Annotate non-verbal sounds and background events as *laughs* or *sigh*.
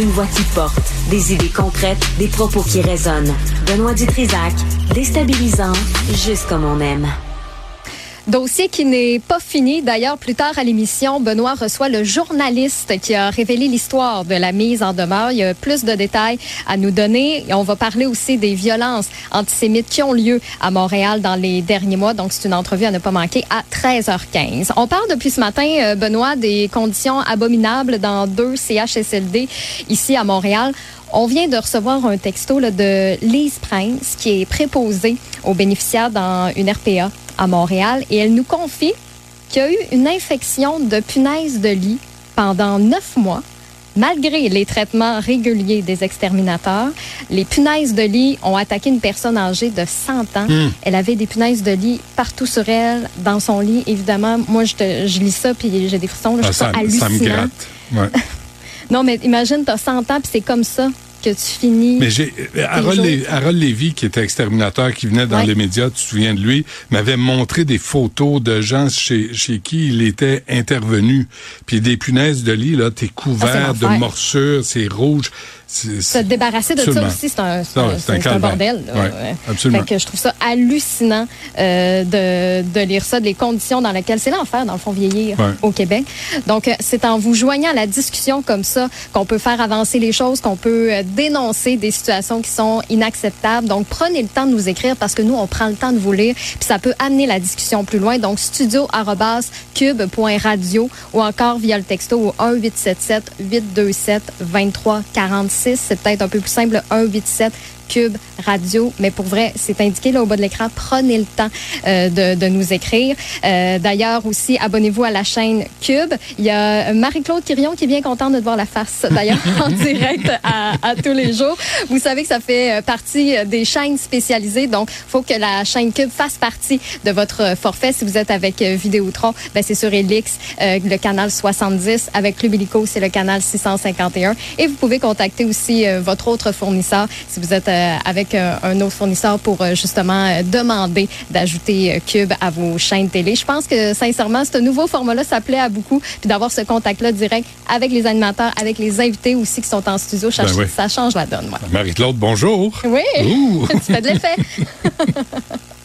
Une voix qui porte, des idées concrètes, des propos qui résonnent. Benoît Dutrisac, déstabilisant, juste comme on aime. Dossier qui n'est pas fini. D'ailleurs, plus tard à l'émission, Benoît reçoit le journaliste qui a révélé l'histoire de la mise en demeure. Il y a plus de détails à nous donner. Et on va parler aussi des violences antisémites qui ont lieu à Montréal dans les derniers mois. Donc, c'est une entrevue à ne pas manquer à 13h15. On parle depuis ce matin, euh, Benoît, des conditions abominables dans deux CHSLD ici à Montréal. On vient de recevoir un texto de Lise Prince, qui est préposée aux bénéficiaires dans une RPA à Montréal, et elle nous confie qu'il y a eu une infection de punaise de lit pendant neuf mois. Malgré les traitements réguliers des exterminateurs, les punaises de lit ont attaqué une personne âgée de 100 ans. Hmm. Elle avait des punaises de lit partout sur elle, dans son lit. Évidemment, moi, je, te- je lis ça, puis j'ai des frissons. là, Ah, ça, me gratte. Ouais. *laughs* Non, mais imagine, tu as 100 ans, puis c'est comme ça que tu finis. Mais j'ai euh, Harold, jours. Lé- Harold Lévy, qui était exterminateur, qui venait dans Ouais. les médias, tu te souviens de lui, m'avait montré des photos de gens chez, chez qui il était intervenu. Puis des punaises de lit, là, t'es couvert Ah, c'est de morsures, c'est rouge. Se débarrasser de Absolument. ça aussi, c'est un, c'est Ah un- un bordel. Ouais, Ouais. absolument. Fait que je trouve ça hallucinant euh, de, de lire ça, les conditions dans lesquelles c'est l'enfer, dans le fond, vieillir Ouais. au Québec. Donc, euh, c'est en vous joignant à la discussion comme ça qu'on peut faire avancer les choses, qu'on peut dénoncer des situations qui sont inacceptables. Donc, prenez le temps de nous écrire parce que nous, on prend le temps de vous lire, puis ça peut amener la discussion plus loin. Donc, studio-cube.radio ou encore via le texto au 1-877-827-2346. C'est peut-être un peu plus simple, le 187 Cube Radio. Mais pour vrai, c'est indiqué là au bas de l'écran. Prenez le temps euh, de, nous écrire. Euh, D'ailleurs, aussi, abonnez-vous à la chaîne Cube. Il y a Marie-Claude Quirion qui est bien contente de te voir la face, *laughs* d'ailleurs, en direct à, tous les jours. Vous savez que ça fait euh, partie euh, des chaînes spécialisées. Donc, faut que la chaîne Cube fasse partie de votre euh, forfait. Si vous êtes avec euh, Vidéotron, ben, c'est sur Elix, euh, le canal 70. Avec Club Illico, c'est le canal 651. Et vous pouvez contacter aussi euh, votre autre fournisseur si vous êtes euh, avec euh, un autre fournisseur pour euh, justement euh, demander d'ajouter euh, Cube à vos chaînes télé. Je pense que sincèrement, ce nouveau format-là, ça plaît à beaucoup. Puis d'avoir ce contact-là direct avec les animateurs, avec les invités aussi qui sont en studio, ça, Ben oui. ça change la donne. ouais. Marie-Claude, bonjour. Oui, Ouh. *laughs* tu fais de l'effet. *laughs*